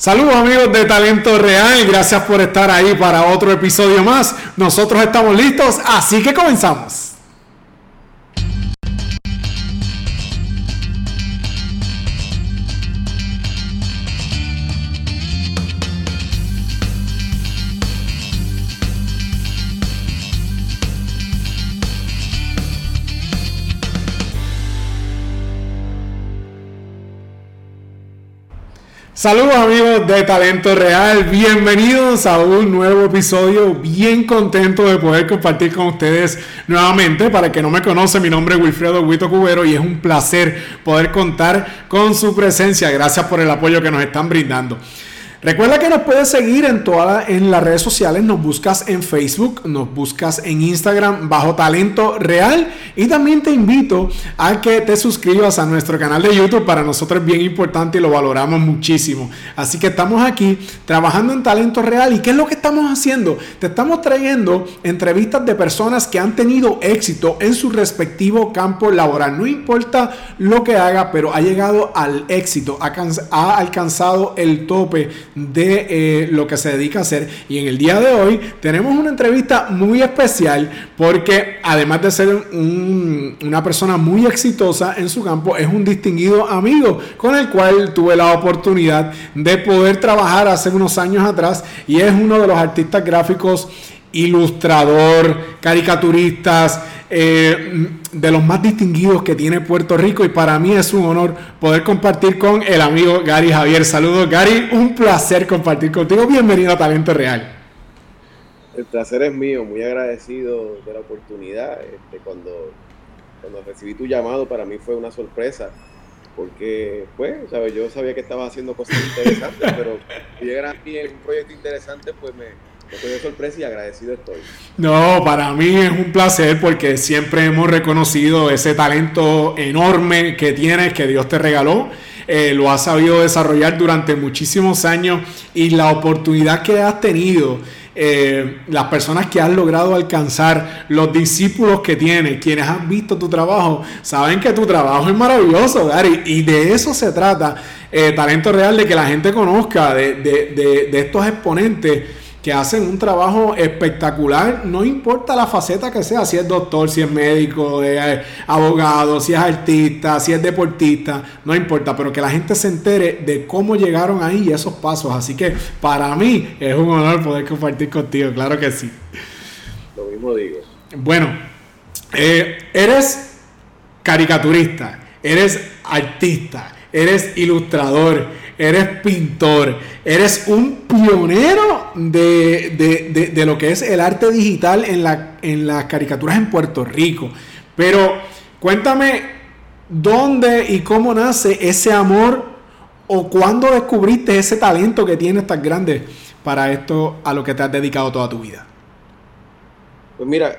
Saludos amigos de Talento Real, gracias por estar ahí para otro episodio más. Nosotros estamos listos, así que comenzamos. Saludos amigos de Talento Real, bienvenidos a un nuevo episodio, bien contento de poder compartir con ustedes nuevamente. Para que no me conoce, mi nombre es Wilfredo Huito Cubero y es un placer poder contar con su presencia. Gracias por el apoyo que nos están brindando. Recuerda que nos puedes seguir en todas en las redes sociales, nos buscas en Facebook, nos buscas en Instagram bajo Talento Real. Y también te invito a que te suscribas a nuestro canal de YouTube, para nosotros es bien importante y lo valoramos muchísimo. Así que estamos aquí trabajando en Talento Real. Y ¿qué es lo que estamos haciendo? Te estamos trayendo entrevistas de personas que han tenido éxito en su respectivo campo laboral, no importa lo que haga, pero ha llegado al éxito, ha alcanzado el tope de eh, lo que se dedica a hacer. Y en el día de hoy tenemos una entrevista muy especial porque además de ser una persona muy exitosa en su campo, es un distinguido amigo con el cual tuve la oportunidad de poder trabajar hace unos años atrás y es uno de los artistas gráficos ilustrador, caricaturistas, eh, de los más distinguidos que tiene Puerto Rico y para mí es un honor poder compartir con el amigo Gary Javier. Saludos Gary, un placer compartir contigo. Bienvenido a Talento Real. El placer es mío, muy agradecido de la oportunidad. Este, cuando, cuando recibí tu llamado para mí fue una sorpresa porque pues, ¿sabes? yo sabía que estabas haciendo cosas interesantes, pero si llegara a mí en un proyecto interesante, pues me, Estoy de sorpresa y agradecido estoy. No, para mí es un placer porque siempre hemos reconocido ese talento enorme que tienes, que Dios te regaló. Eh, lo has sabido desarrollar durante muchísimos años y la oportunidad que has tenido, eh, las personas que has logrado alcanzar, los discípulos que tienes, quienes han visto tu trabajo, saben que tu trabajo es maravilloso, Gary, y de eso se trata, eh, talento real, de que la gente conozca de, de, de estos exponentes que hacen un trabajo espectacular, no importa la faceta que sea, si es doctor, si es médico, eh, abogado, si es artista, si es deportista, no importa, pero que la gente se entere de cómo llegaron ahí y esos pasos. Así que para mí es un honor poder compartir contigo, claro que sí. Lo mismo digo. Bueno, eh, eres caricaturista, eres artista, eres ilustrador, eres pintor, eres un pionero de, lo que es el arte digital en, la, en las caricaturas en Puerto Rico. Pero cuéntame dónde y cómo nace ese amor o cuándo descubriste ese talento que tienes tan grande para esto a lo que te has dedicado toda tu vida. Pues mira,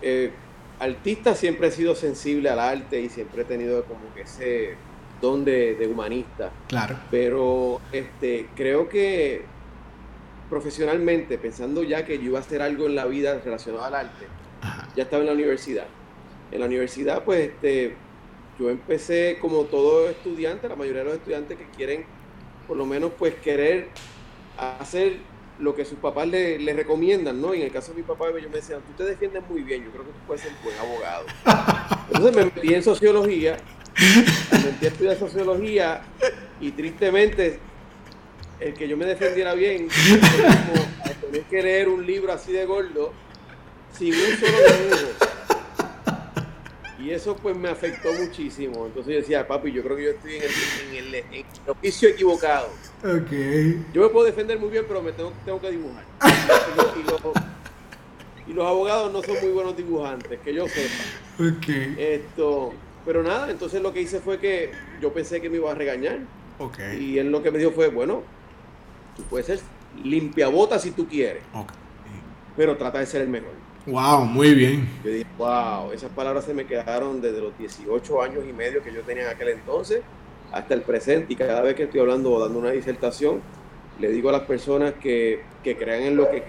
eh, artista siempre he sido sensible al arte y siempre he tenido como que ese don de, humanista. Claro. Pero este, creo que profesionalmente, pensando ya que yo iba a hacer algo en la vida relacionado al arte, ya estaba en la universidad. En la universidad, pues, este, yo empecé como todo estudiante, la mayoría de los estudiantes que quieren, por lo menos, pues, querer hacer lo que sus papás le, recomiendan, ¿no? Y en el caso de mi papá, yo me decían, tú te defiendes muy bien, yo creo que tú puedes ser buen abogado. Entonces me metí en sociología Comencé a estudiar sociología y tristemente el que yo me defendiera bien, como tener que leer un libro así de gordo sin un solo dibujo. Y eso pues me afectó muchísimo. Entonces yo decía, papi, yo creo que yo estoy en el, oficio equivocado. Okay. Yo me puedo defender muy bien, pero me tengo, tengo que dibujar. Y los, abogados no son muy buenos dibujantes, que yo sepa. Okay. Esto, pero nada, entonces lo que hice fue que yo pensé que me iba a regañar. Y él lo que me dijo fue, bueno, tú puedes ser limpiabota si tú quieres. Pero trata de ser el mejor. Wow, muy bien. Yo dije, wow, esas palabras se me quedaron desde los 18 años y medio que yo tenía en aquel entonces hasta el presente. Y cada vez que estoy hablando o dando una disertación, le digo a las personas que, crean en lo que,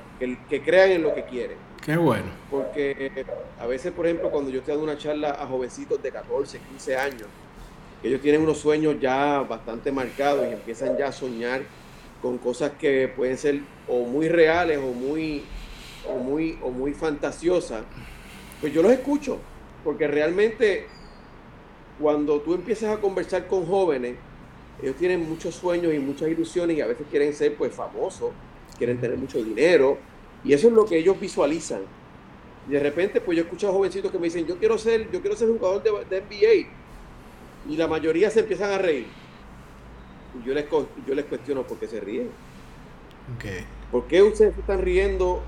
que crean en lo que quieren Qué bueno. Porque a veces, por ejemplo, cuando yo estoy dando una charla a jovencitos de 14, 15 años, ellos tienen unos sueños ya bastante marcados y empiezan ya a soñar con cosas que pueden ser o muy reales o muy, o muy, o muy fantasiosas, pues yo los escucho, porque realmente cuando tú empiezas a conversar con jóvenes, ellos tienen muchos sueños y muchas ilusiones y a veces quieren ser pues famosos, quieren tener mucho dinero y eso es lo que ellos visualizan. Y de repente pues yo escucho a jovencitos que me dicen, yo quiero ser, yo quiero ser jugador de, de NBA y la mayoría se empiezan a reír. Yo les, yo les cuestiono por qué se ríen. Okay. ¿Por qué ustedes están riendo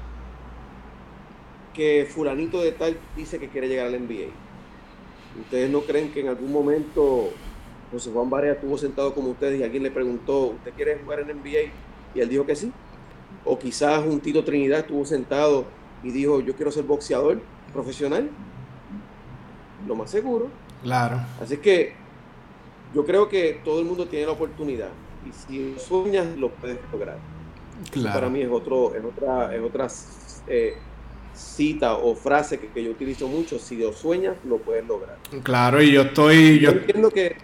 que fulanito de tal dice que quiere llegar al NBA? ¿Ustedes no creen que en algún momento José Juan Barea estuvo sentado como ustedes y alguien le preguntó, ¿usted quiere jugar en NBA? Y él dijo que sí. O quizás un Tito Trinidad estuvo sentado y dijo, yo quiero ser boxeador profesional. Lo más seguro. Claro. Así que yo creo que todo el mundo tiene la oportunidad. Y si sueñas, lo puedes lograr. Claro. Para mí es, otro, es otra, es otra eh, cita o frase que, que, yo utilizo mucho. Si lo sueñas, lo puedes lograr. Claro, y yo estoy... Yo, entiendo que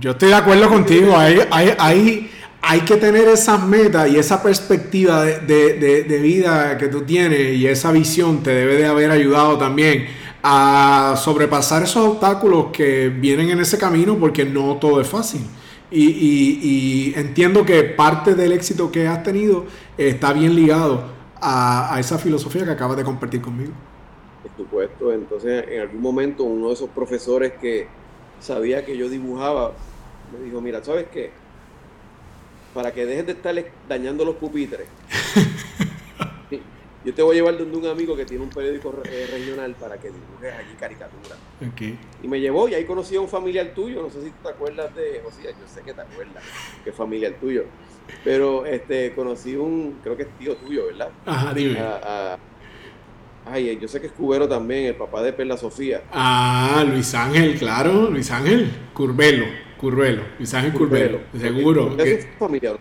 yo estoy de acuerdo contigo. Hay, hay, hay, que tener esas metas y esa perspectiva de, vida que tú tienes y esa visión te debe de haber ayudado también a sobrepasar esos obstáculos que vienen en ese camino porque no todo es fácil. Y, entiendo que parte del éxito que has tenido está bien ligado a, a esa filosofía que acabas de compartir conmigo. Por supuesto, entonces en algún momento uno de esos profesores que, sabía que yo dibujaba, me dijo, mira, ¿sabes qué? Para que dejes de estar dañando los pupitres, yo te voy a llevar donde un amigo que tiene un periódico eh, regional para que dibujes allí caricaturas. Y me llevó y ahí conocí a un familiar tuyo, no sé si te acuerdas de, o sea, yo sé que te acuerdas que es familiar tuyo, pero este conocí un, creo que es tío tuyo, ¿verdad? Ajá, dime. Ay, yo sé que es cubero también, el papá de Perla Sofía. Ah, Luis Ángel, claro, Luis Ángel, Curvelo, Curvelo, Luis Ángel Curvelo, seguro. Es familiar.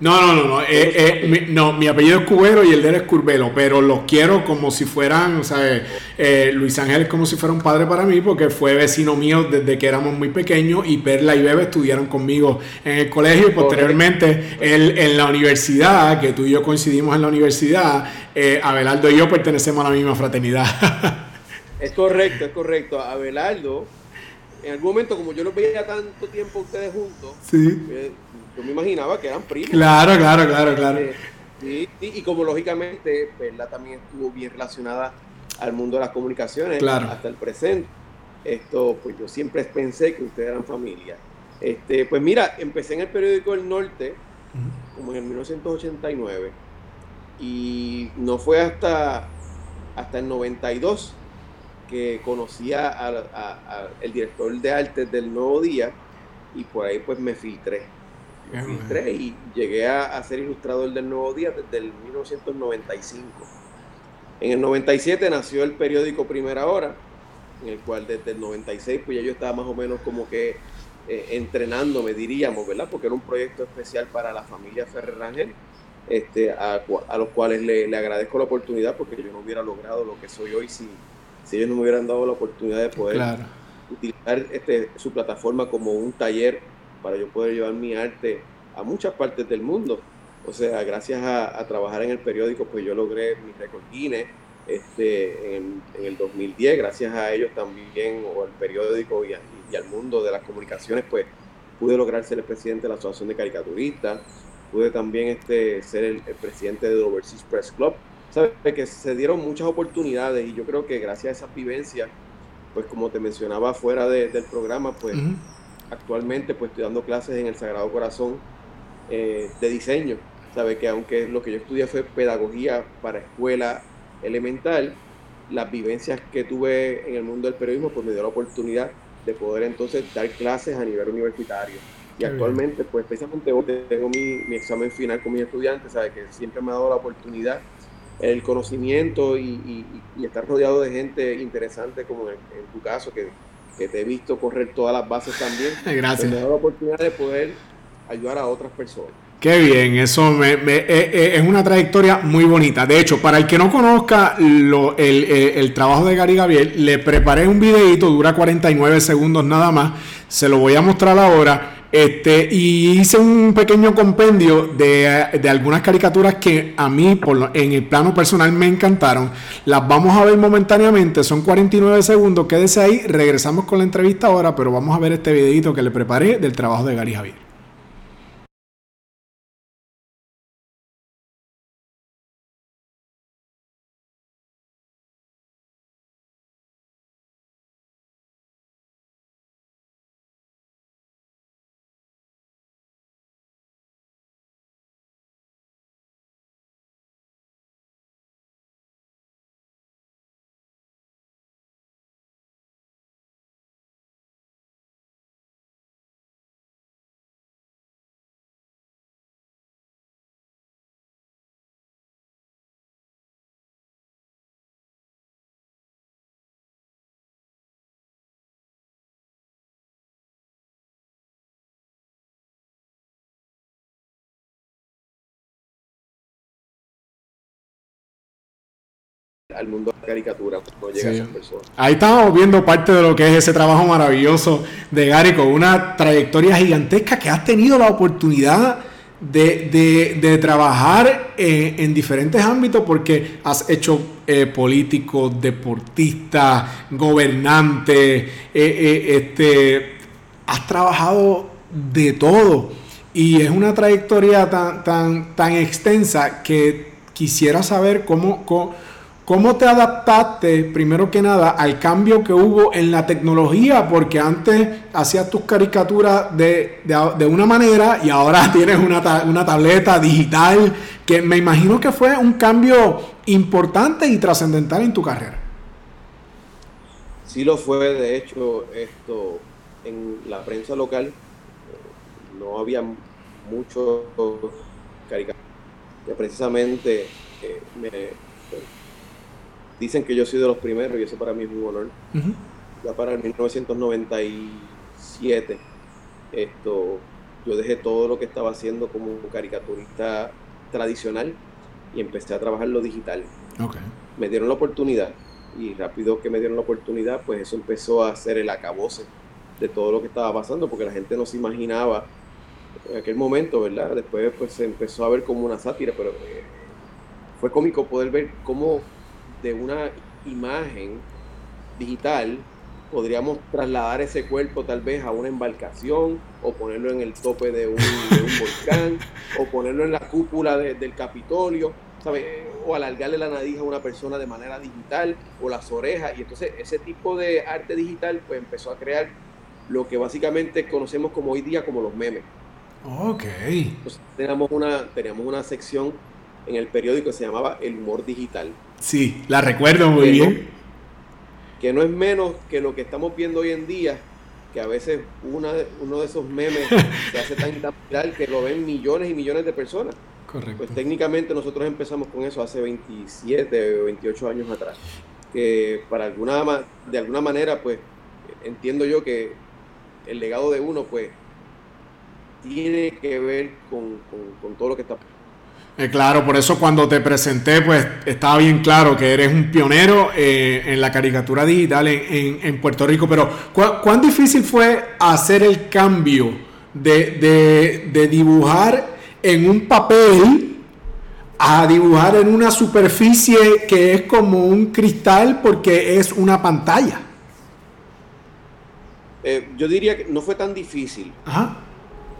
No, no, no, no. Eh, eh, mi, no, mi apellido es Cubero y el de él es Curvelo, pero los quiero como si fueran, o sea, eh, Luis Ángel es como si fuera un padre para mí porque fue vecino mío desde que éramos muy pequeños y Perla y Bebe estudiaron conmigo en el colegio y posteriormente él, en la universidad, que tú y yo coincidimos en la universidad, Abelardo y yo pertenecemos a la misma fraternidad. es correcto, es correcto. Abelardo, en algún momento, como yo los veía tanto tiempo ustedes juntos, sí yo me imaginaba que eran primos. Claro, claro, claro, claro. Eh, y, como lógicamente Perla también estuvo bien relacionada al mundo de las comunicaciones hasta el presente. Esto, pues yo siempre pensé que ustedes eran familia. Este, pues mira, empecé en el periódico El Norte, como en el 1989, y no fue hasta, hasta el 92 que conocí al director de arte del Nuevo Día, y por ahí pues me filtré y llegué a, ser ilustrador del Nuevo Día desde el 1995. En el 97 nació el periódico Primera Hora, en el cual desde el 96 pues ya yo estaba más o menos como que eh, entrenándome, diríamos, ¿verdad? Porque era un proyecto especial para la familia Ferrer Rangel, este, a, los cuales le, agradezco la oportunidad porque yo no hubiera logrado lo que soy hoy si, si ellos no me hubieran dado la oportunidad de poder utilizar este, su plataforma como un taller para yo poder llevar mi arte a muchas partes del mundo. O sea, gracias a, trabajar en el periódico, pues yo logré mi récord Guinness este, en, el 2010, gracias a ellos también, o al periódico y, al mundo de las comunicaciones, pues pude lograr ser el presidente de la Asociación de Caricaturistas, pude también este, ser el, presidente del Overseas Press Club. ¿Sabes? Que se dieron muchas oportunidades y yo creo que gracias a esas vivencias, pues como te mencionaba fuera del programa, pues actualmente pues estoy dando clases en el Sagrado Corazón eh, de diseño. Sabe que aunque lo que yo estudié fue pedagogía para escuela elemental, las vivencias que tuve en el mundo del periodismo pues me dio la oportunidad de poder entonces dar clases a nivel universitario. Y actualmente, pues precisamente hoy tengo mi, examen final con mis estudiantes, sabe que siempre me ha dado la oportunidad, el conocimiento y, estar rodeado de gente interesante como en tu caso, que que te he visto correr todas las bases también. Gracias. Me da la oportunidad de poder ayudar a otras personas. Qué bien, eso me, eh, eh, es una trayectoria muy bonita. De hecho, para el que no conozca lo, el, eh, el, trabajo de Gary Gabriel, le preparé un videito, dura 49 segundos nada más, se lo voy a mostrar ahora Este, y hice un pequeño compendio de, de algunas caricaturas que a mí, por en el plano personal, me encantaron. Las vamos a ver momentáneamente, son 49 segundos. Quédese ahí, regresamos con la entrevista ahora, pero vamos a ver este videito que le preparé del trabajo de Gary Javier. Al mundo de la caricatura no llega a esas personas. Ahí estamos viendo parte de lo que es ese trabajo maravilloso de Gary con una trayectoria gigantesca que has tenido la oportunidad de, trabajar en, diferentes ámbitos porque has hecho eh, político, deportista, gobernante, eh, eh, este, has trabajado de todo y es una trayectoria tan, tan, tan extensa que quisiera saber cómo, cómo ¿Cómo te adaptaste, primero que nada, al cambio que hubo en la tecnología? Porque antes hacías tus caricaturas de, una manera y ahora tienes una, una, tableta digital, que me imagino que fue un cambio importante y trascendental en tu carrera. Sí lo fue, de hecho, esto en la prensa local no había mucho caricaturas. Precisamente eh, me Dicen que yo soy de los primeros y eso para mí es un honor. Ya para el 1997, esto, yo dejé todo lo que estaba haciendo como caricaturista tradicional y empecé a trabajar lo digital. Me dieron la oportunidad y rápido que me dieron la oportunidad, pues eso empezó a ser el acabose de todo lo que estaba pasando, porque la gente no se imaginaba en aquel momento, ¿verdad? Después pues se empezó a ver como una sátira, pero eh, fue cómico poder ver cómo de una imagen digital, podríamos trasladar ese cuerpo tal vez a una embarcación o ponerlo en el tope de un, volcán o ponerlo en la cúpula del Capitolio, o alargarle la nariz a una persona de manera digital o las orejas. Y entonces ese tipo de arte digital pues empezó a crear lo que básicamente conocemos como hoy día como los memes. Ok. Entonces teníamos una, teníamos una sección en el periódico que se llamaba El Humor Digital Sí, la recuerdo muy bien. que no es menos que lo que estamos viendo hoy en día, que a veces una, uno de esos memes se hace tan viral que lo ven millones y millones de personas. Correcto. Pues técnicamente nosotros empezamos con eso hace 27 o 28 años atrás. Que para alguna de alguna manera, pues entiendo yo que el legado de uno, pues, tiene que ver con, con todo lo que está eh, claro, por eso cuando te presenté, pues estaba bien claro que eres un pionero eh, en la caricatura digital en, Puerto Rico. Pero, ¿cuán difícil fue hacer el cambio de, dibujar en un papel a dibujar en una superficie que es como un cristal porque es una pantalla? Eh, yo diría que no fue tan difícil.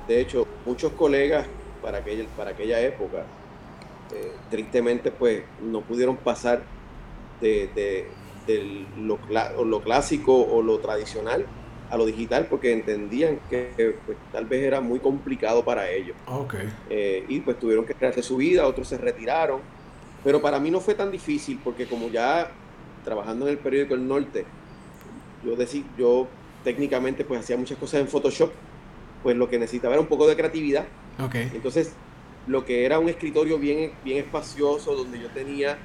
De hecho, muchos colegas para aquella, para aquella época eh, tristemente pues no pudieron pasar de, lo, lo, clásico o lo tradicional a lo digital porque entendían que pues, tal vez era muy complicado para ellos. Eh, y pues tuvieron que crearse su vida, otros se retiraron. Pero para mí no fue tan difícil porque como ya trabajando en el periódico El Norte, yo, decía, yo técnicamente pues hacía muchas cosas en Photoshop, pues lo que necesitaba era un poco de creatividad. Entonces lo que era un escritorio bien, bien espacioso, donde yo tenía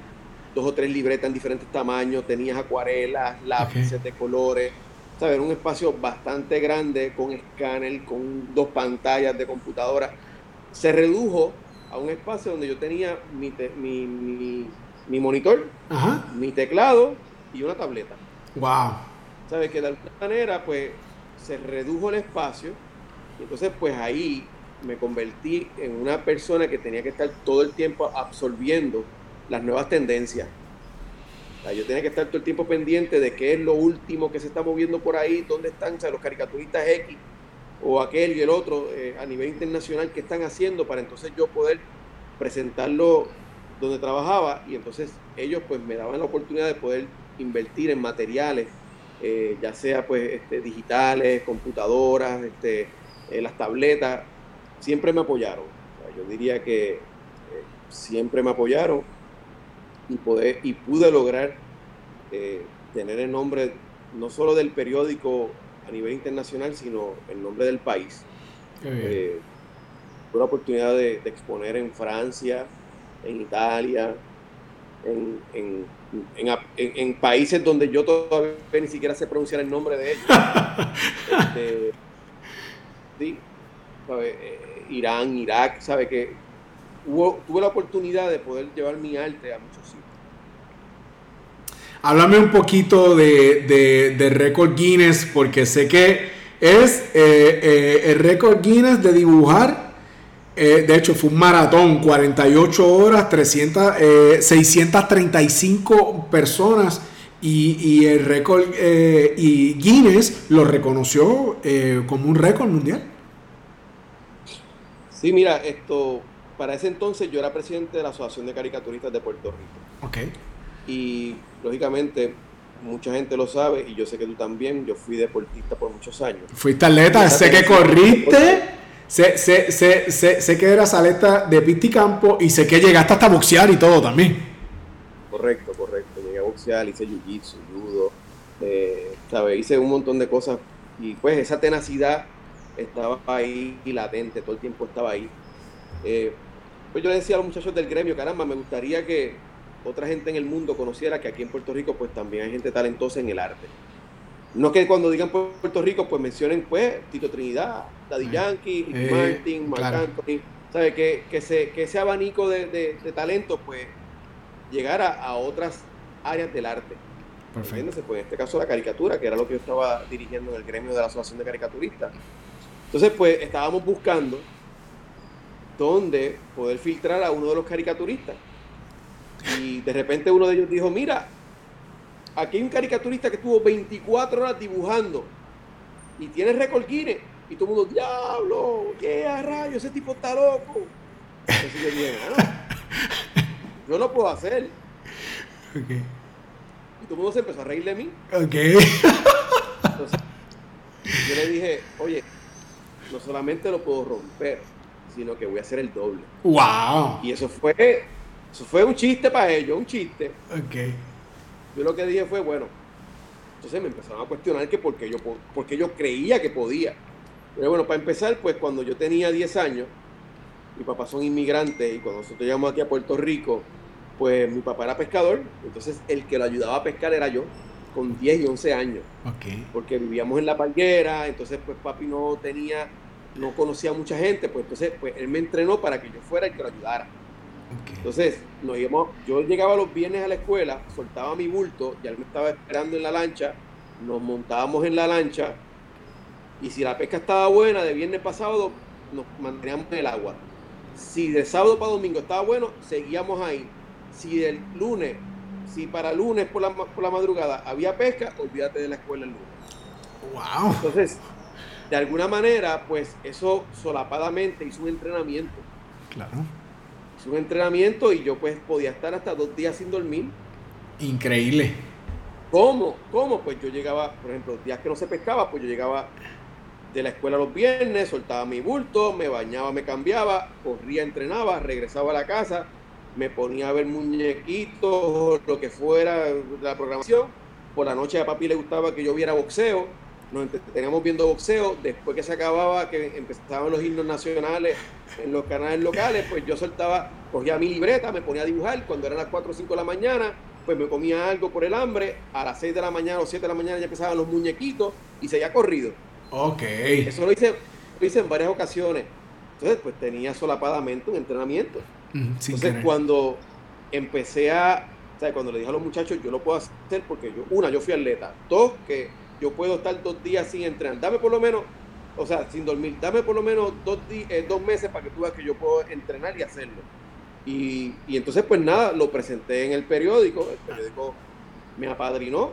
dos o tres libretas en diferentes tamaños, tenías acuarelas, lápices de colores, ¿sabes? un espacio bastante grande con escáner, con dos pantallas de computadora. Se redujo a un espacio donde yo tenía mi, mi, monitor, mi teclado y una tableta. Wow. ¿Sabes? Que de alguna manera, pues, se redujo el espacio entonces, pues ahí me convertí en una persona que tenía que estar todo el tiempo absorbiendo las nuevas tendencias. yo tenía que estar todo el tiempo pendiente de qué es lo último que se está moviendo por ahí, dónde están los caricaturistas X o aquel y el otro eh, a nivel internacional que están haciendo para entonces yo poder presentarlo donde trabajaba y entonces ellos pues me daban la oportunidad de poder invertir en materiales, eh, ya sea pues este, digitales, computadoras, este, eh, las tabletas, siempre me apoyaron. yo diría que eh, siempre me apoyaron y, poder, y pude lograr tener el nombre no solo del periódico a nivel internacional, sino el nombre del país. tuve la oportunidad de exponer en Francia, en Italia, en, en, países donde yo todavía ni siquiera sé pronunciar el nombre de ellos. Este, sí, eh, Irán, Irak, sabe que tuve la oportunidad de poder llevar mi arte a muchos sitios. Háblame un poquito de, de, récord Guinness, porque sé que es eh, eh, el récord Guinness de dibujar eh, de hecho, fue un maratón, 48 horas, 300, 635 eh, personas y, el récord y Guinness lo reconoció como un récord mundial. Sí, mira, esto, para ese entonces yo era presidente de la Asociación de Caricaturistas de Puerto Rico. Ok. Y lógicamente mucha gente lo sabe y yo sé que tú también, yo fui deportista por muchos años. Fuiste atleta, sé que corriste. Sé, sé, sé, sé, que eras atleta de pisticampo y sé que llegaste hasta boxear y todo también. Correcto, correcto. Llegué a boxear, hice jiu-jitsu, judo, eh, ¿sabes? Hice un montón de cosas y pues esa tenacidad estaba ahí latente, todo el tiempo estaba ahí. Eh, pues yo le decía a los muchachos del gremio, caramba, me gustaría que otra gente en el mundo conociera que aquí en Puerto Rico pues también hay gente talentosa en el arte. No que cuando digan Puerto Rico, pues mencionen pues Tito Trinidad, Daddy Yankee, eh, Martin, Marc Anthony. ¿Sabe? Que, que, que ese abanico de, de, talento, pues, llegara a otras áreas del arte. Perfecto. Pues en este caso la caricatura, que era lo que yo estaba dirigiendo en el gremio de la Asociación de Caricaturistas. Entonces, pues, estábamos buscando dónde poder filtrar a uno de los caricaturistas. Y de repente uno de ellos dijo, mira, Aquí hay un caricaturista que estuvo 24 horas dibujando y tiene récord Guinness. Y todo el mundo, diablo, qué a rayo, ese tipo está loco. Entonces yo dije, yo lo puedo hacer. Okay. Y todo el mundo se empezó a reír de mí. Ok. Entonces, yo le dije, oye, no solamente lo puedo romper, sino que voy a hacer el doble. ¡Wow! Y eso fue, eso fue un chiste para ellos, un chiste. Ok. Yo lo que dije fue, bueno, entonces me empezaron a cuestionar que porque yo, porque yo creía que podía. Pero bueno, para empezar, pues cuando yo tenía 10 años, mi papá son inmigrantes y cuando nosotros llegamos aquí a Puerto Rico, pues mi papá era pescador, entonces el que lo ayudaba a pescar era yo, con 10 y 11 años. Okay. Porque vivíamos en la palguera, entonces pues papi no tenía, no conocía a mucha gente, pues entonces pues él me entrenó para que yo fuera el que lo ayudara. Entonces, nos íbamos, yo llegaba los viernes a la escuela, soltaba mi bulto, y él me estaba esperando en la lancha, nos montábamos en la lancha, y si la pesca estaba buena, de viernes pasado nos manteníamos en el agua. Si de sábado para domingo estaba bueno, seguíamos ahí. Si del lunes, si para lunes por la, por la madrugada había pesca, olvídate de la escuela el lunes. Wow. Entonces, de alguna manera, pues eso solapadamente hizo un entrenamiento. Claro un entrenamiento y yo pues podía estar hasta dos días sin dormir. Increíble. ¿Cómo? ¿Cómo? Pues yo llegaba, por ejemplo, días que no se pescaba, pues yo llegaba de la escuela los viernes, soltaba mi bulto, me bañaba, me cambiaba, corría, entrenaba, regresaba a la casa, me ponía a ver muñequitos, lo que fuera de la programación. Por la noche a papi le gustaba que yo viera boxeo nos teníamos viendo boxeo, después que se acababa, que empezaban los himnos nacionales en los canales locales, pues yo soltaba, cogía mi libreta, me ponía a dibujar, cuando eran las 4 o 5 de la mañana, pues me comía algo por el hambre, a las 6 de la mañana o 7 de la mañana ya empezaban los muñequitos y se había corrido. Ok. Eso lo hice, lo hice en varias ocasiones. Entonces, pues tenía solapadamente un entrenamiento. Entonces, cuando empecé a, o sea, cuando le dije a los muchachos, yo lo puedo hacer porque yo, una, yo fui atleta, dos, que yo puedo estar dos días sin entrenar. Dame por lo menos o sea, sin dormir, dame por lo menos dos, eh, dos meses para que tú veas que yo puedo entrenar y hacerlo. Y, y, entonces, pues nada, lo presenté en el periódico, el periódico me apadrinó,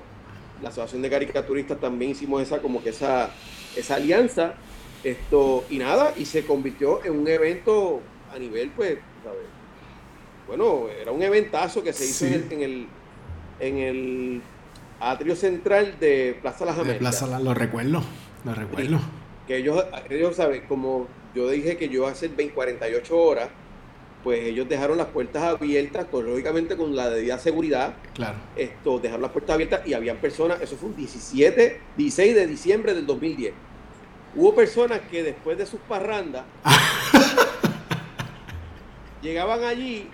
la Asociación de Caricaturistas también hicimos esa, como que esa, esa alianza, esto, y nada, y se convirtió en un evento a nivel, pues, ¿sabes? Bueno, era un eventazo que se hizo en, el, en el atrio central de Plaza Las Américas. Plaza, lo recuerdo, lo recuerdo. que ellos, ellos, ¿saben? Como yo dije que yo hace 20, 48 horas, pues ellos dejaron las puertas abiertas, pues, lógicamente con la debida seguridad. Claro. Esto, dejaron las puertas abiertas y habían personas, eso fue un 17, 16 de diciembre del 2010. Hubo personas que después de sus parrandas llegaban allí,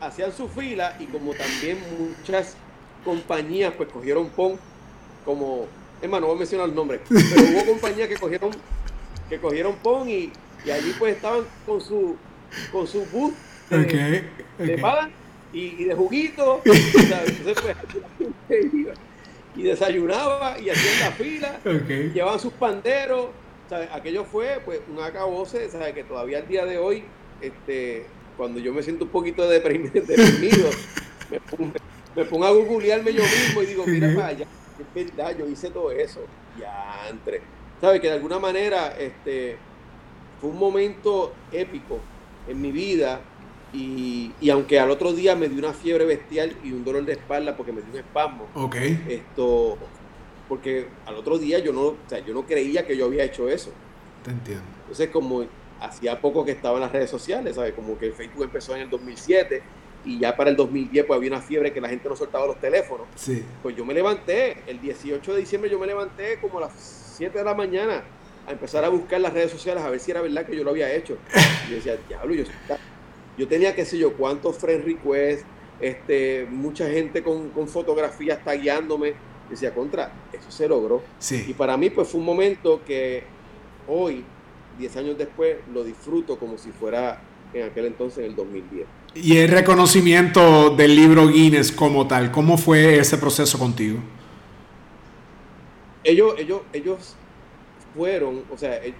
hacían su fila y como también muchas compañías pues cogieron PON como, hermano, no voy a mencionar el nombre, pero hubo compañías que cogieron que cogieron PON y, y allí pues estaban con su con su bus de, pan y, de juguito. y desayunaba y hacían la fila, llevaban sus panderos. Aquello fue pues un acabose, ¿sabes? que todavía al día de hoy, este, cuando yo me siento un poquito deprimido, me, pongo, a googlearme yo mismo y digo, mira para allá, es verdad, yo hice todo eso. Ya entre. ¿Sabes? Que de alguna manera este, fue un momento épico en mi vida y, aunque al otro día me dio una fiebre bestial y un dolor de espalda porque me dio un espasmo. Ok. Esto, porque al otro día yo no, o sea, yo no creía que yo había hecho eso. Te entiendo. Entonces, como hacía poco que estaba en las redes sociales, ¿sabes? Como que el Facebook empezó en el 2007 y ya para el 2010 pues había una fiebre que la gente no soltaba los teléfonos. Sí. Pues yo me levanté, el 18 de diciembre yo me levanté como a las 7 de la mañana a empezar a buscar las redes sociales a ver si era verdad que yo lo había hecho. Y yo decía, diablo, yo, yo tenía qué sé yo cuántos friend requests, este, mucha gente con, con fotografías tagueándome. Decía, contra, eso se logró. Sí. Y para mí pues fue un momento que hoy, 10 años después, lo disfruto como si fuera en aquel entonces, en el 2010. Y el reconocimiento del libro Guinness como tal, ¿cómo fue ese proceso contigo? Ellos, ellos, ellos fueron, o sea, eh,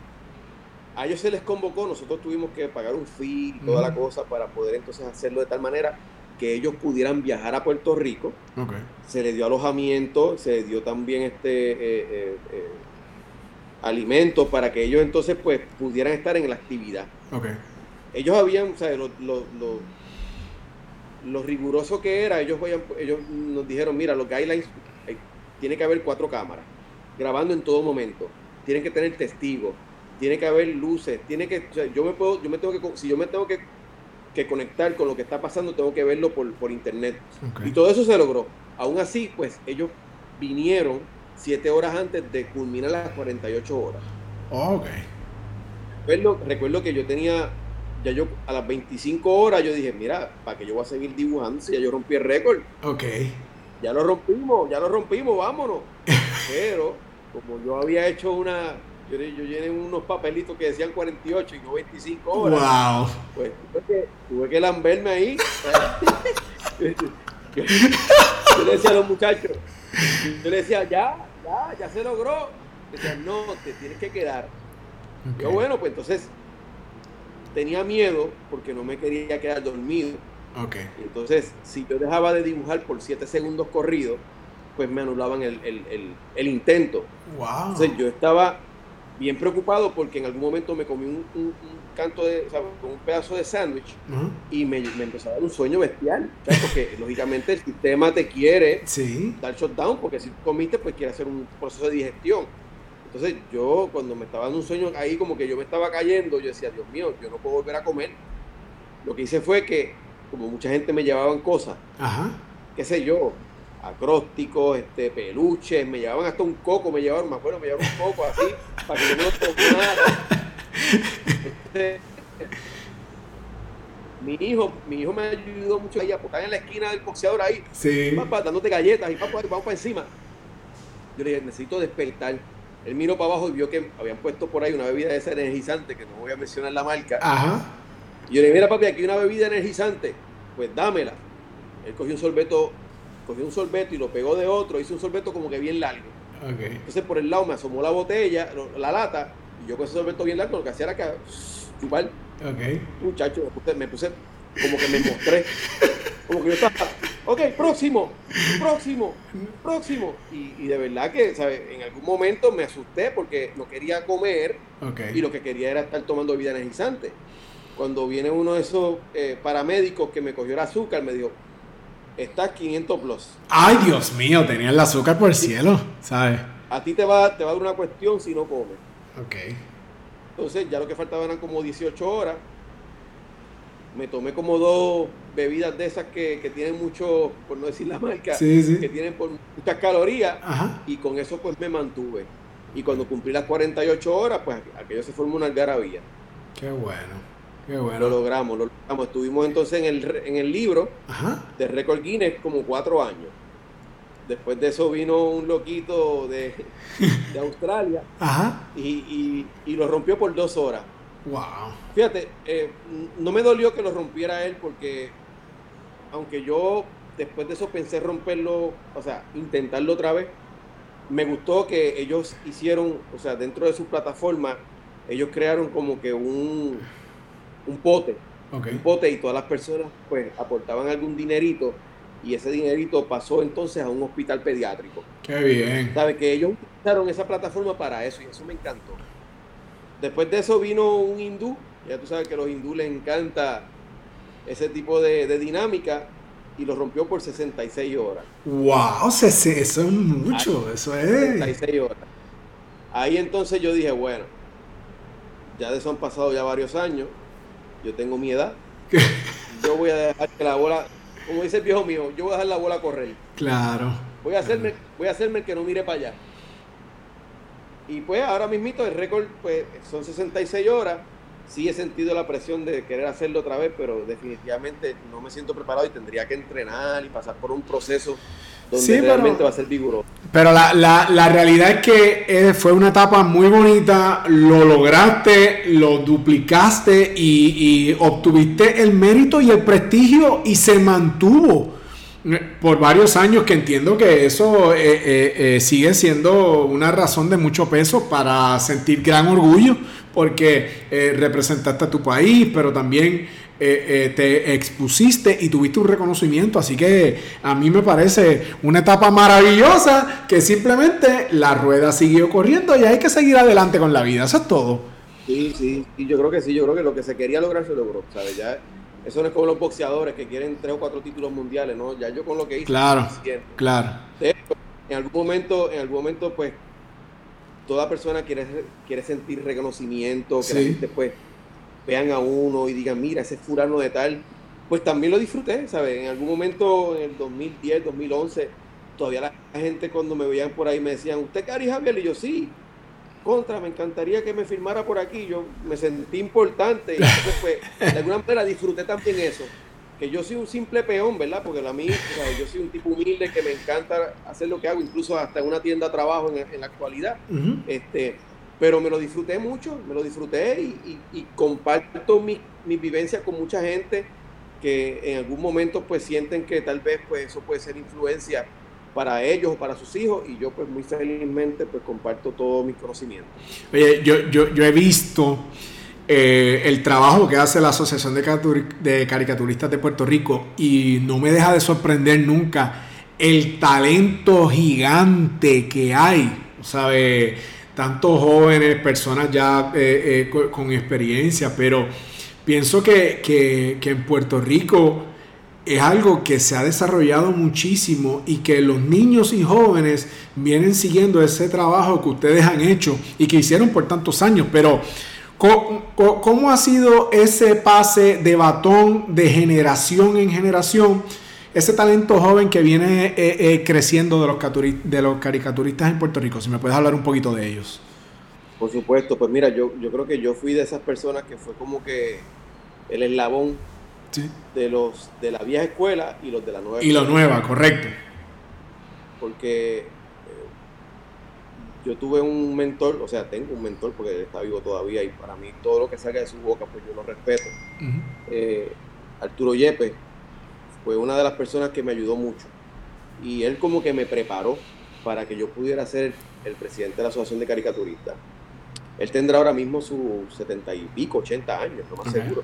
a ellos se les convocó, nosotros tuvimos que pagar un fee y toda la cosa para poder entonces hacerlo de tal manera que ellos pudieran viajar a Puerto Rico. Se les dio alojamiento, se les dio también este eh, eh, alimentos para que ellos entonces pues pudieran estar en la actividad. Ellos habían, o sea, lo, lo, riguroso que era, ellos, ellos nos dijeron, mira, los guidelines, tiene que haber cuatro cámaras, grabando en todo momento tienen que tener testigos, tiene que haber luces, tiene que, yo me puedo, yo me tengo que, si yo me tengo que, conectar con lo que está pasando, tengo que verlo por, por internet. Y todo eso se logró. Aún así, pues ellos vinieron siete horas antes de culminar las 48 horas. ok. Recuerdo, recuerdo que yo tenía, ya yo a las 25 horas yo dije, mira, ¿para que yo voy a seguir dibujando si ya yo rompí el récord? Ok. Ya lo rompimos, ya lo rompimos, vámonos. Pero como yo había hecho una, yo, llené unos papelitos que decían 48 y no 25 horas. Wow. Pues tuve que, lamberme ahí. yo, le decía a los muchachos, yo le decía, ya, ya, ya se logró. Decían, no, te tienes que quedar. Yo, bueno, pues entonces tenía miedo porque no me quería quedar dormido. Okay. Entonces, si yo dejaba de dibujar por 7 segundos corridos, pues me anulaban el, el, intento. Wow. Entonces yo estaba bien preocupado porque en algún momento me comí un, canto de, o sea, un pedazo de sándwich y me, me, empezó a dar un sueño bestial. Porque lógicamente el sistema te quiere dar shutdown porque si comiste pues quiere hacer un proceso de digestión. Entonces yo cuando me estaba dando un sueño ahí como que yo me estaba cayendo, yo decía, Dios mío, yo no puedo volver a comer. Lo que hice fue que como mucha gente me llevaban cosas, qué sé yo, acrósticos, este, peluches, me llevaban hasta un coco, me llevaron, me acuerdo, me llevaron un coco así, para que yo no lo tomara. Este, mi hijo, mi hijo me ayudó mucho ahí, estaba en la esquina del boxeador ahí, sí. papá, dándote galletas y papá, vamos para encima. Yo le dije, necesito despertar. Él miró para abajo y vio que habían puesto por ahí una bebida de esa energizante, que no voy a mencionar la marca. Ajá. Y yo le dije, mira papi, aquí hay una bebida energizante, pues dámela. Él cogió un sorbeto cogió un sorbeto y lo pegó de otro, hizo un sorbeto como que bien largo. Okay. Entonces por el lado me asomó la botella, la lata, Y yo con ese sorbeto bien largo, lo que hacía era que chupar. Ok. Muchacho, me puse, me puse como que me mostré. Como que yo estaba, ok, próximo, próximo, próximo. Y, y de verdad que, ¿sabes? En algún momento me asusté porque no quería comer Ok. y lo que quería era estar tomando vida energizante. Cuando viene uno de esos eh, paramédicos que me cogió el azúcar, me dijo, estás 500 plus. Ay, Dios mío, tenía el azúcar por el cielo, ¿sabes? A ti te va, te va a dar una cuestión si no comes. Ok. Entonces ya lo que faltaba eran como 18 horas. Me tomé como dos bebidas de esas que, que tienen mucho, por no decir la marca, Sí, sí. que tienen por muchas calorías Ajá. y con eso pues me mantuve. Y cuando cumplí las 48 horas, pues aquello se formó una algarabía. Qué bueno. Qué Lo bueno. logramos, lo logramos. Estuvimos entonces en el, en el libro Ajá. de Record Guinness como cuatro años. Después de eso vino un loquito de, de Australia Ajá. y, y- y lo rompió por dos horas. Wow. Fíjate, eh, no me dolió que lo rompiera él porque aunque yo después de eso pensé romperlo, o sea, intentarlo otra vez, me gustó que ellos hicieron, o sea, dentro de su plataforma, ellos crearon como que un, un pote, un pote y todas las personas pues aportaban algún dinerito y ese dinerito pasó entonces a un hospital pediátrico. Qué bien. ¿Sabe? Que ellos utilizaron esa plataforma para eso y eso me encantó. Después de eso vino un hindú, ya tú sabes que a los hindú les encanta ese tipo de, de dinámica y lo rompió por 66 horas. Wow, eso es mucho. Eso es. 66 horas. Ahí entonces yo dije, bueno, ya de eso han pasado ya varios años, yo tengo mi edad, yo voy a dejar que la bola, como dice el viejo mío, yo voy a dejar la bola correr. Claro. Voy a hacerme, voy a hacerme el que no mire para allá. Y pues ahora mismito el récord pues son 66 horas. Sí he sentido la presión de querer hacerlo otra vez, pero definitivamente no me siento preparado y tendría que entrenar y pasar por un proceso donde Sí, pero- realmente va a ser vigoroso. Pero la, la- la realidad es que eh, fue una etapa muy bonita, lo lograste, lo duplicaste y, y obtuviste el mérito y el prestigio y se mantuvo por varios años, que entiendo que eso eh, eh, eh, sigue siendo una razón de mucho peso para sentir gran orgullo, porque eh, representaste a tu país, pero también eh, eh, te expusiste y tuviste un reconocimiento. Así que a mí me parece una etapa maravillosa que simplemente la rueda siguió corriendo y hay que seguir adelante con la vida. Eso es todo. Sí, sí, y yo creo que sí, yo creo que lo que se quería lograr se logró, ¿sabes? Ya, eso no es como los boxeadores que quieren tres o cuatro títulos mundiales, ¿no? Ya yo con lo que hice, Claro. Claro. Hecho, en algún momento, en algún momento, pues, toda persona quiere, quiere sentir reconocimiento, que la Sí. gente, pues, vean a uno y digan, mira, ese es fulano de tal. Pues también lo disfruté, ¿sabes? En algún momento, en el 2010, 2011, todavía la gente cuando me veían por ahí me decían, ¿usted Cari Javier? Y yo, sí. Contra, me encantaría que me firmara por aquí. Yo me sentí importante. Y entonces, pues, de alguna manera disfruté también eso que yo soy un simple peón, ¿verdad? Porque a mí, o sea, yo soy un tipo humilde que me encanta hacer lo que hago, incluso hasta en una tienda de trabajo en, en la actualidad. Este, pero me lo disfruté mucho, me lo disfruté y, y- y comparto mi, mi vivencia con mucha gente que en algún momento pues sienten que tal vez pues eso puede ser influencia para ellos o para sus hijos y yo pues muy felizmente pues comparto todos mis conocimientos. Oye, yo, yo, yo he visto eh, el trabajo que hace la Asociación de, Caturi- de Caricaturistas de Puerto Rico y no me deja de sorprender nunca el talento gigante que hay, ¿sabe? Tantos jóvenes, personas ya eh, eh, co- con, experiencia, pero pienso que- que en Puerto Rico es algo que se ha desarrollado muchísimo y que los niños y jóvenes vienen siguiendo ese trabajo que ustedes han hecho y que hicieron por tantos años. Pero, ¿co- co- ¿cómo ha sido ese pase de batón de generación en generación? Ese talento joven que viene eh, eh, creciendo de los, de los caricaturistas en Puerto Rico. Si me puedes hablar un poquito de ellos. Por supuesto, pues mira, yo, yo creo que yo fui de esas personas que fue como que el eslabón Sí. de los de la vieja escuela y los de la nueva Y lo escuela. nueva, correcto. porque eh, yo tuve un mentor, o sea, tengo un mentor porque él está vivo todavía y para mí todo lo que salga de su boca pues yo lo respeto. Eh, Arturo Yepes fue una de las personas que me ayudó mucho y él como que me preparó para que yo pudiera ser el presidente de la Asociación de Caricaturistas. Él tendrá ahora mismo sus setenta y pico, 80 años, no más seguro.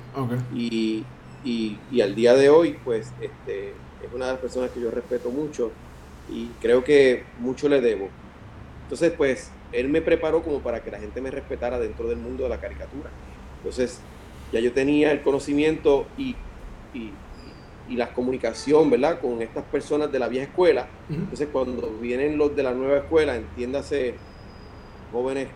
Y, y, al día de hoy, pues, este, es una de las personas que yo respeto mucho y creo que mucho le debo. Entonces, pues, él me preparó como para que la gente me respetara dentro del mundo de la caricatura. Entonces, ya yo tenía el conocimiento y, y, y la comunicación, ¿verdad?, con estas personas de la vieja escuela. Entonces, cuando vienen los de la nueva escuela, entiéndase jóvenes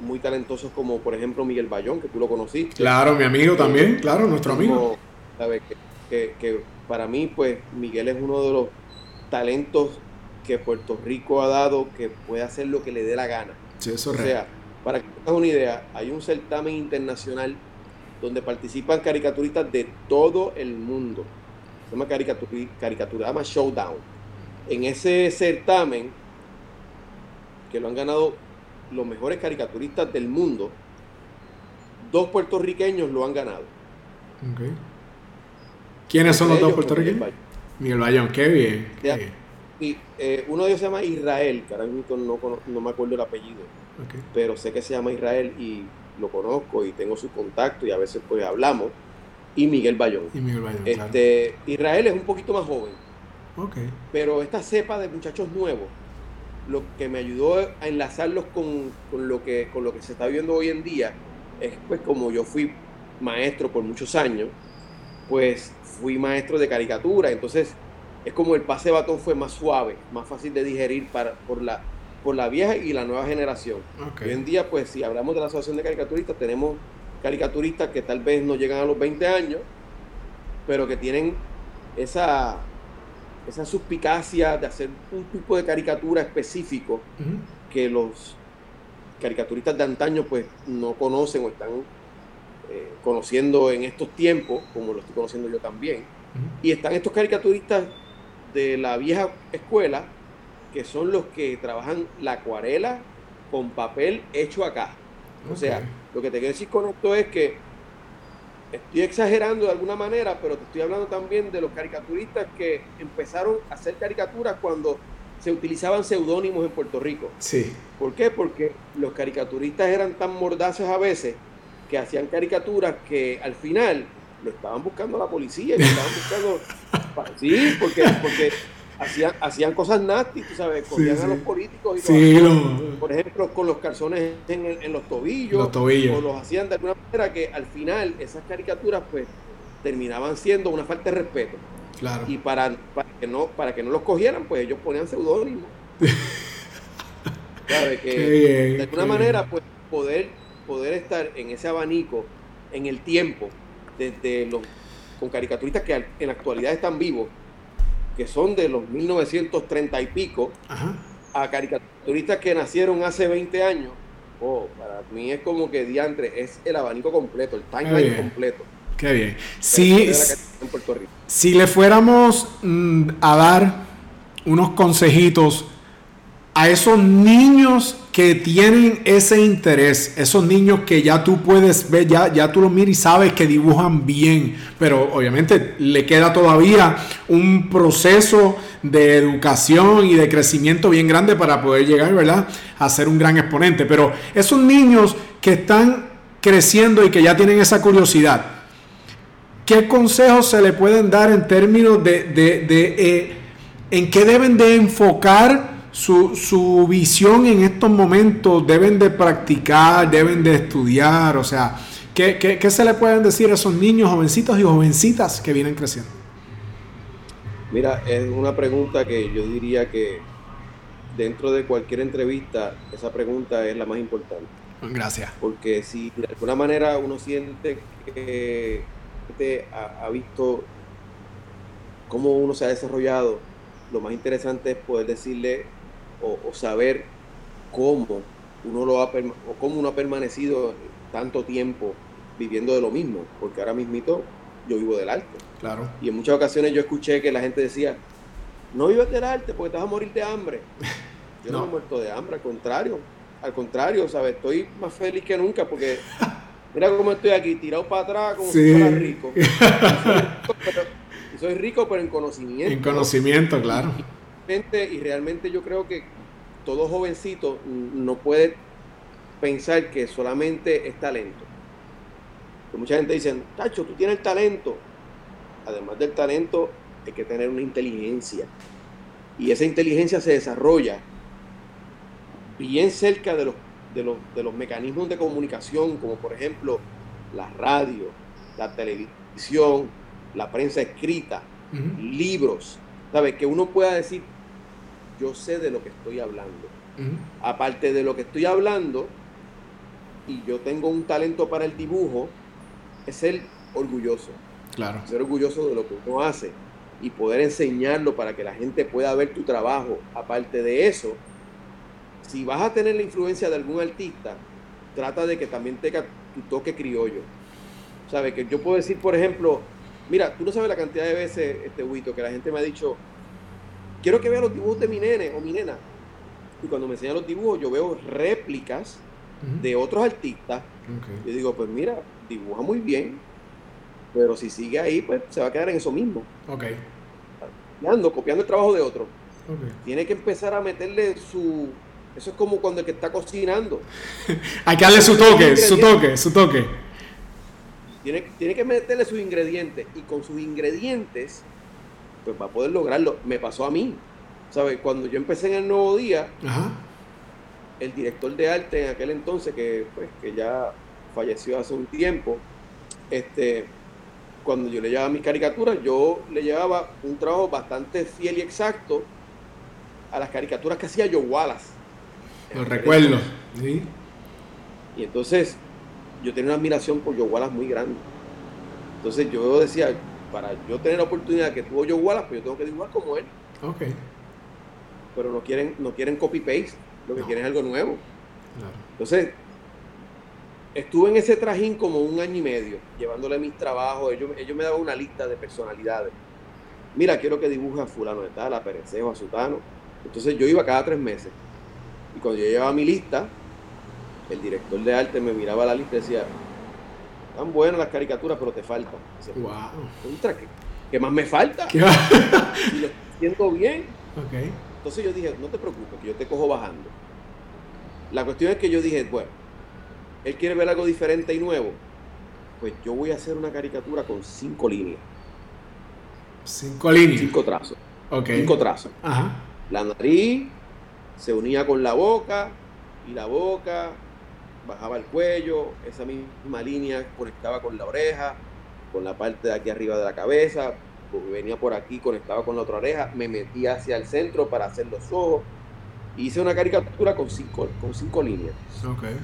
muy talentosos como, por ejemplo, Miguel Bayón, que tú lo conociste. Claro, mi amigo también, claro, nuestro amigo. ¿Sabes? Que, que, para mí, pues, Miguel es uno de los talentos que Puerto Rico ha dado que puede hacer lo que le dé la gana. Sí, eso o sea, para que tengas una idea, hay un certamen internacional donde participan caricaturistas de todo el mundo. Se llama caricatura, llama Showdown. En ese certamen, que lo han ganado los mejores caricaturistas del mundo, dos puertorriqueños lo han ganado. ¿Quiénes son los dos puertorriqueños? Miguel Bayón, qué bien. Y eh, uno de ellos se llama Israel, que ahora mismo no, no me acuerdo el apellido, pero sé que se llama Israel y lo conozco y tengo su contacto y a veces pues hablamos. Y Miguel Bayón. Y Miguel Bayón este, Israel es un poquito más joven. Pero esta cepa de muchachos nuevos, lo que me ayudó a enlazarlos con, con, lo que, con lo que se está viendo hoy en día, es pues como yo fui maestro por muchos años, pues fui maestro de caricatura, entonces es como el pase de batón fue más suave, más fácil de digerir para, por, la, por la vieja y la nueva generación. Hoy en día, pues si hablamos de la Asociación de Caricaturistas, tenemos caricaturistas que tal vez no llegan a los 20 años, pero que tienen esa, esa suspicacia de hacer un tipo de caricatura específico que los caricaturistas de antaño pues no conocen o están eh, conociendo en estos tiempos, como lo estoy conociendo yo también. Y están estos caricaturistas de la vieja escuela, que son los que trabajan la acuarela con papel hecho acá. O sea, lo que te quiero decir con esto es que estoy exagerando de alguna manera, pero te estoy hablando también de los caricaturistas que empezaron a hacer caricaturas cuando se utilizaban seudónimos en Puerto Rico. Sí. ¿Por qué? Porque los caricaturistas eran tan mordaces a veces que hacían caricaturas que al final lo estaban buscando la policía, lo estaban buscando. sí, porque, porque hacían, hacían cosas nasty, tú sabes, cogían a los políticos y por ejemplo, con los calzones en, en los, tobillos, los tobillos, o los hacían de alguna manera que al final esas caricaturas pues terminaban siendo una falta de respeto. Claro. Y para, para que no para que no los cogieran, pues ellos ponían seudónimos. ¿Sabes? Que de alguna manera pues poder poder estar en ese abanico en el tiempo desde los con caricaturistas que en la actualidad están vivos que son de los 1930 y pico, a caricaturistas que nacieron hace 20 años, oh, para mí es como que diantre, es el abanico completo, el timeline completo. Qué bien. Si, si le fuéramos mm, a dar unos consejitos a esos niños que tienen ese interés, esos niños que ya tú puedes ver, ya, ya tú los miras y sabes que dibujan bien, pero obviamente le queda todavía un proceso de educación y de crecimiento bien grande para poder llegar, ¿verdad?, a ser un gran exponente. Pero esos niños que están creciendo y que ya tienen esa curiosidad, ¿qué consejos se le pueden dar en términos de, eh, en qué deben de enfocar? Su, su visión en estos momentos deben de practicar, deben de estudiar, o sea, ¿qué, qué, se le pueden decir a esos niños, jovencitos y jovencitas que vienen creciendo? Mira, es una pregunta que yo diría que dentro de cualquier entrevista, esa pregunta es la más importante. Gracias. Porque si de alguna manera uno siente que ha, ha visto cómo uno se ha desarrollado, lo más interesante es poder decirle o, saber cómo uno lo ha o cómo uno ha permanecido tanto tiempo viviendo de lo mismo, porque ahora mismito yo vivo del arte. Claro. Y en muchas ocasiones yo escuché que la gente decía, no vives del arte porque te vas a morir de hambre. Yo no, me he muerto de hambre, al contrario. Al contrario, ¿sabes? Estoy más feliz que nunca porque mira cómo estoy aquí, tirado para atrás como si fuera rico. Y soy, rico pero, en conocimiento. En conocimiento, claro y realmente yo creo que todo jovencito no puede pensar que solamente es talento. mucha gente dice, Tacho, tú tienes talento. Además del talento, hay que tener una inteligencia. Y esa inteligencia se desarrolla bien cerca de los, de los, mecanismos de comunicación, como por ejemplo la radio, la televisión, la prensa escrita, libros. ¿Sabes? Que uno pueda decir, yo sé de lo que estoy hablando. Aparte de lo que estoy hablando, y yo tengo un talento para el dibujo, es ser orgulloso. Claro. Ser orgulloso de lo que uno hace y poder enseñarlo para que la gente pueda ver tu trabajo. Aparte de eso, si vas a tener la influencia de algún artista, trata de que también tenga tu toque criollo. ¿Sabes? Que yo puedo decir, por ejemplo, mira, tú no sabes la cantidad de veces, este Huito, que la gente me ha dicho, quiero que vea los dibujos de mi nene o mi nena. Y cuando me enseñan los dibujos, yo veo réplicas de otros artistas. Yo digo, pues mira, dibuja muy bien, pero si sigue ahí, pues se va a quedar en eso mismo. Ok. Copiando, copiando el trabajo de otro. Tiene que empezar a meterle su. Eso es como cuando el que está cocinando. Hay que darle su toque, su toque, su toque. Tiene, tiene que meterle sus ingredientes. Y con sus ingredientes, pues va a poder lograrlo. Me pasó a mí. ¿Sabes? Cuando yo empecé en el nuevo día, el director de arte en aquel entonces, que, pues, que ya falleció hace un tiempo, este, cuando yo le llevaba mis caricaturas, yo le llevaba un trabajo bastante fiel y exacto a las caricaturas que hacía Joe Wallace. Lo recuerdo. Y entonces yo tenía una admiración por Joe Wallace muy grande. Entonces yo decía, para yo tener la oportunidad que tuvo Joe Wallace, pues yo tengo que dibujar como él. Ok. Pero no quieren, no quieren copy-paste, lo que quieren es algo nuevo. Entonces, estuve en ese trajín como un año y medio, llevándole mis trabajos. Ellos, ellos me daban una lista de personalidades. Mira, quiero que dibuje a fulano de tal, a Perecejo, a Sutano. Entonces yo iba cada tres meses. Y cuando yo llevaba mi lista, el director de arte me miraba la lista y decía, están buenas las caricaturas, pero te faltan. wow. ¿qué, más me falta? si lo siento bien. Okay. Entonces yo dije, no te preocupes, que yo te cojo bajando. La cuestión es que yo dije, bueno, él quiere ver algo diferente y nuevo, pues yo voy a hacer una caricatura con cinco líneas. Cinco líneas. Cinco trazos. Ok. Cinco trazos. Ajá. La nariz se unía con la boca y la boca bajaba el cuello, esa misma línea conectaba con la oreja, con la parte de aquí arriba de la cabeza, venía por aquí, conectaba con la otra oreja, me metía hacia el centro para hacer los ojos. Hice una caricatura con cinco, con cinco líneas. Okay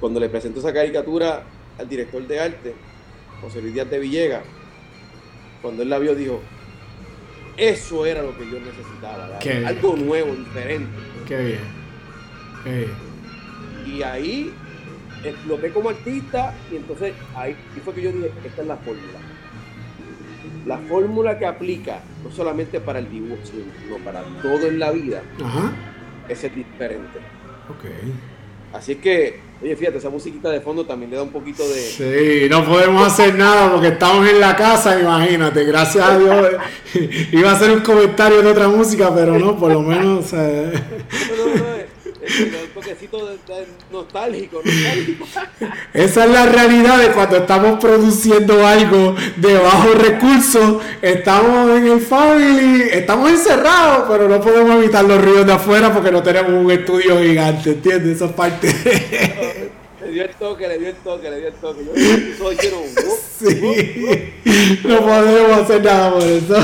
cuando le presentó esa caricatura al director de arte, José Luis Díaz de Villegas, cuando él la vio dijo, eso era lo que yo necesitaba, algo nuevo, diferente. Qué bien. Qué Y ahí exploté como artista y entonces ahí fue que yo dije, esta es la fórmula. La fórmula que aplica no solamente para el dibujo, sino para todo en la vida, es el diferente. Okay. Así que Oye, fíjate, esa musiquita de fondo también le da un poquito de... Sí, no podemos hacer nada porque estamos en la casa, imagínate. Gracias a Dios. Iba a hacer un comentario de otra música, pero no, por lo menos... un toquecito nostálgico, nostálgico. Esa es la realidad de cuando estamos produciendo algo de bajo recursos, estamos en el family, estamos encerrados, pero no podemos evitar los ríos de afuera porque no tenemos un estudio gigante, ¿entiendes? Esa parte. Le dio el toque, le dio el toque, le dio el toque. Yo soy quiero un... Sí. No podemos hacer nada por eso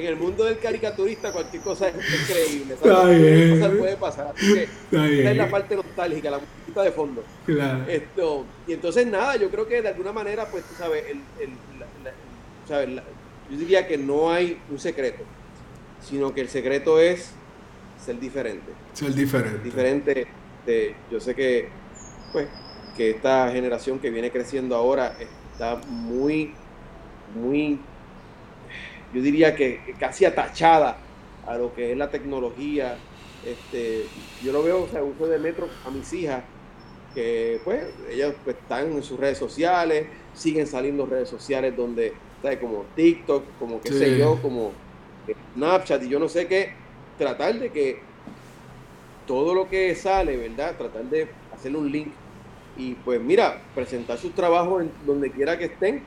en el mundo del caricaturista cualquier cosa es increíble. Cualquier cosa puede pasar. Así que esta es la parte nostálgica, la música de fondo. Esto, y entonces nada, yo creo que de alguna manera, pues tú sabes, el, el, yo diría que no hay un secreto, sino que el secreto es ser diferente. Ser diferente. Diferente. De, yo sé que, pues, que esta generación que viene creciendo ahora está muy, muy yo diría que casi atachada a lo que es la tecnología. Este, yo lo veo, o sea, uso de metro a mis hijas, que pues ellas pues, están en sus redes sociales, siguen saliendo redes sociales donde, ¿sabes? Como TikTok, como qué sé yo, como Snapchat y yo no sé qué, tratar de que todo lo que sale, ¿verdad? Tratar de hacerle un link y pues mira, presentar sus trabajos en donde quiera que estén.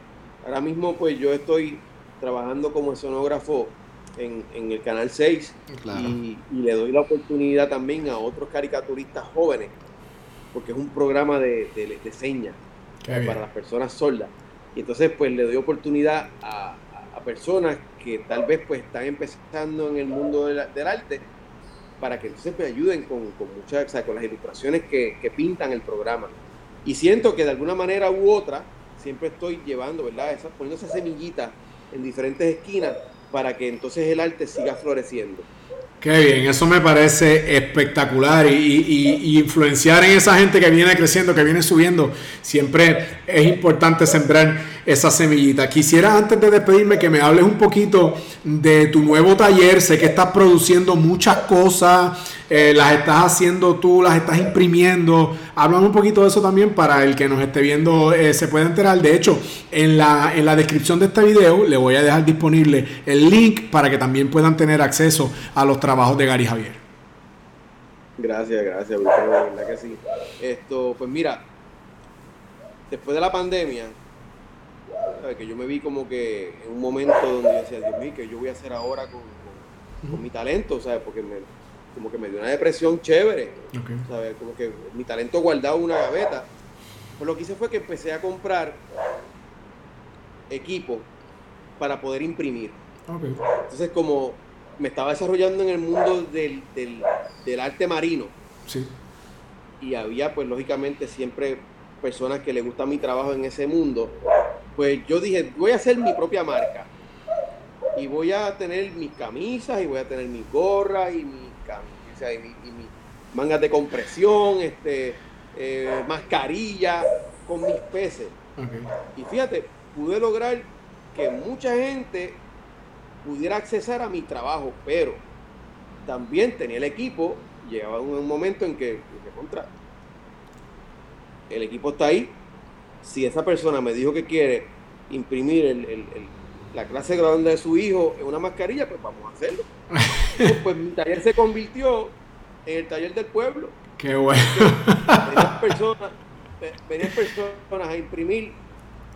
Ahora mismo pues yo estoy trabajando como escenógrafo en, el Canal 6 y, le doy la oportunidad también a otros caricaturistas jóvenes, porque es un programa de, de, señas para las personas sordas. Y entonces pues le doy oportunidad a, personas que tal vez pues están empezando en el mundo del, arte para que entonces me ayuden con, con muchas, o sea, con las ilustraciones que, que pintan el programa. Y siento que de alguna manera u otra siempre estoy llevando, ¿verdad? Esa, poniendo esa semillita en diferentes esquinas para que entonces el arte siga floreciendo. Qué bien, eso me parece espectacular y, influenciar en esa gente que viene creciendo, que viene subiendo, siempre es importante sembrar esa semillita. Quisiera antes de despedirme que me hables un poquito de tu nuevo taller, sé que estás produciendo muchas cosas, eh, las estás haciendo tú, las estás imprimiendo, háblame un poquito de eso también para el que nos esté viendo eh, se pueda enterar. De hecho, en la, en la descripción de este video le voy a dejar disponible el link para que también puedan tener acceso a los trabajos trabajos de Gary Javier. Gracias, gracias, la verdad que sí. Esto, pues mira, después de la pandemia, que yo me vi como que en un momento donde yo decía, Dios mío, ¿qué yo voy a hacer ahora con, con, mi talento? ¿sabes? Porque me, como que me dio una depresión chévere, ¿sabes? Como que mi talento guardado en una gaveta. Pues lo que hice fue que empecé a comprar equipo para poder imprimir. Entonces, como me estaba desarrollando en el mundo del, del, arte marino. Sí. Y había, pues, lógicamente, siempre personas que les gusta mi trabajo en ese mundo. Pues yo dije, voy a hacer mi propia marca. Y voy a tener mis camisas, y voy a tener mis gorras, y mis camisas, y, mis mangas de compresión, este, eh, mascarilla, con mis peces. Y fíjate, pude lograr que mucha gente pudiera accesar a mi trabajo, pero también tenía el equipo, llegaba un, momento en que, contra, el equipo está ahí, si esa persona me dijo que quiere imprimir la clase grande de su hijo en una mascarilla, pues vamos a hacerlo. pues, mi taller se convirtió en el taller del pueblo. Qué bueno. Venían personas, venían personas a imprimir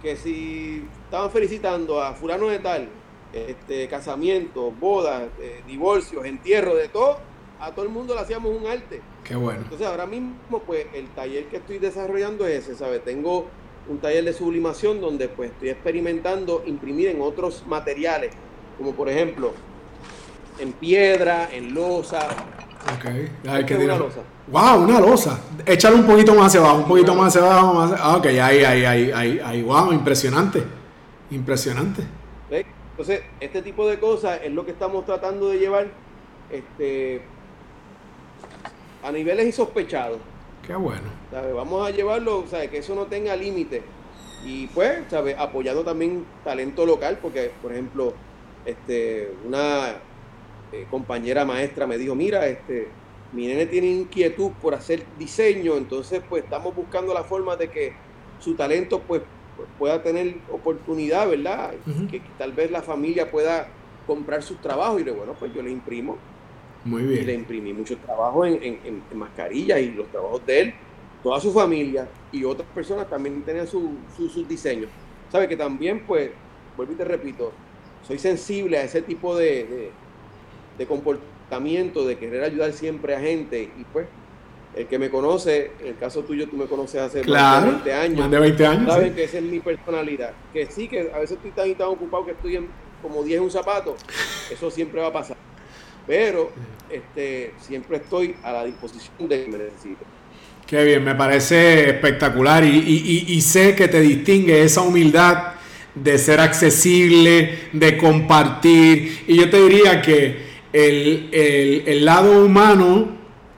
que si estaban felicitando a fulano de tal, este, casamientos, bodas, eh, divorcios, entierros, de todo, a todo el mundo le hacíamos un arte. Qué bueno. Entonces ahora mismo, pues el taller que estoy desarrollando es ese, ¿sabes? Tengo un taller de sublimación donde pues estoy experimentando imprimir en otros materiales, como por ejemplo en piedra, en losa. Ok, hay que una losa. Wow, una losa. Échale un poquito más hacia abajo, un poquito más hacia abajo. Más Ah, ok, ahí, ahí, ahí, ahí, ahí. Wow, impresionante. Impresionante. Entonces, este tipo de cosas es lo que estamos tratando de llevar este, a niveles insospechados. Qué bueno. Vamos a llevarlo, ¿sabe? que eso no tenga límite. Y pues, ¿sabe? apoyando también talento local, porque, por ejemplo, este, una eh, compañera maestra me dijo, mira, este, mi nene tiene inquietud por hacer diseño, entonces pues estamos buscando la forma de que su talento pues pueda tener oportunidad, ¿verdad? que, tal vez la familia pueda comprar sus trabajos y le bueno, pues yo le imprimo. Muy bien. Y le imprimí muchos trabajos en, en, en, mascarillas y los trabajos de él, toda su familia y otras personas también tenían sus su, diseños. ¿Sabe que también, pues, vuelvo y te repito, soy sensible a ese tipo de, de, de comportamiento, de querer ayudar siempre a gente y pues el que me conoce, en el caso tuyo, tú me conoces hace más de 20 años. Más de 20 años. Sabes que esa es mi personalidad. Que sí, que a veces estoy tan, tan ocupado que estoy en, como 10 en un zapato. Eso siempre va a pasar. Pero este, siempre estoy a la disposición de que me necesite. Qué bien, me parece espectacular y, y, y, sé que te distingue esa humildad de ser accesible, de compartir. Y yo te diría que el, el, el lado humano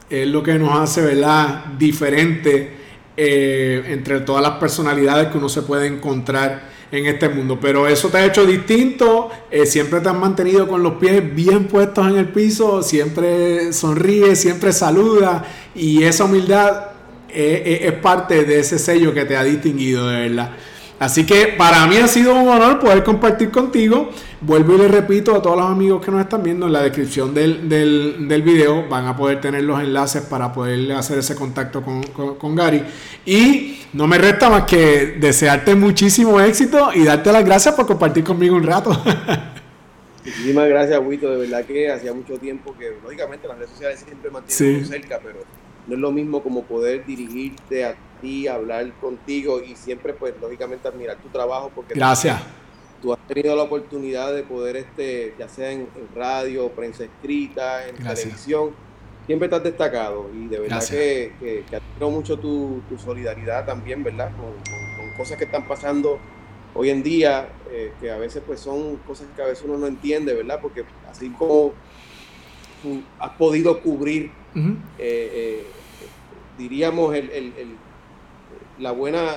es lo que nos hace, ¿verdad?, diferente eh, entre todas las personalidades que uno se puede encontrar en este mundo. Pero eso te ha hecho distinto, eh, siempre te has mantenido con los pies bien puestos en el piso, siempre sonríe, siempre saluda y esa humildad eh, es parte de ese sello que te ha distinguido, de verdad. Así que para mí ha sido un honor poder compartir contigo. Vuelvo y le repito a todos los amigos que nos están viendo en la descripción del, del, video van a poder tener los enlaces para poder hacer ese contacto con, con, Gary. Y no me resta más que desearte muchísimo éxito y darte las gracias por compartir conmigo un rato. Muchísimas gracias, Wito. De verdad que hacía mucho tiempo que, lógicamente, las redes sociales siempre mantienen cerca, pero no es lo mismo como poder dirigirte a ti, hablar contigo y siempre, pues, lógicamente, admirar tu trabajo porque gracias. Tú, has tenido la oportunidad de poder, este, ya sea en, radio, prensa escrita, en televisión, siempre estás destacado y de verdad que, que, admiro mucho tu, solidaridad también, ¿verdad? con cosas que están pasando hoy en día, eh, que a veces pues son cosas que a veces uno no entiende, ¿verdad? Porque así como has podido cubrir, eh, eh, diríamos, el, la, buena,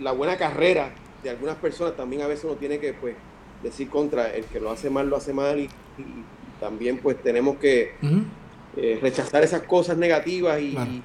la buena carrera de algunas personas, también a veces uno tiene que pues decir contra el que lo hace mal, lo hace mal y, también pues tenemos que rechazar esas cosas negativas y,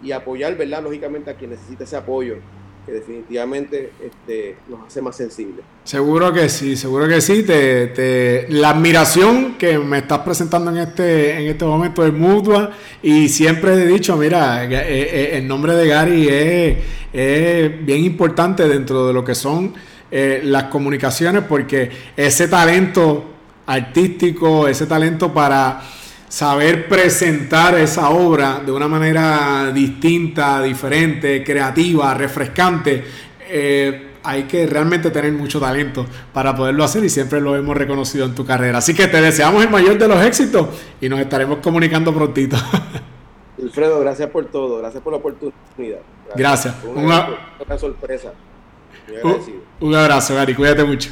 y apoyar, ¿verdad? Lógicamente a quien necesita ese apoyo que definitivamente este, nos hace más sensibles. Seguro que sí, seguro que sí. Te, la admiración que me estás presentando en este, en este momento es mutua y siempre he dicho, mira, eh, eh, el nombre de Gary es, bien importante dentro de lo que son eh, las comunicaciones porque ese talento artístico, ese talento para saber presentar esa obra de una manera distinta, diferente, creativa, refrescante. Eh, hay que realmente tener mucho talento para poderlo hacer y siempre lo hemos reconocido en tu carrera. Así que te deseamos el mayor de los éxitos y nos estaremos comunicando prontito. Alfredo, gracias por todo, gracias por la oportunidad. Gracias. Una, sorpresa. un abrazo, Gary, cuídate mucho.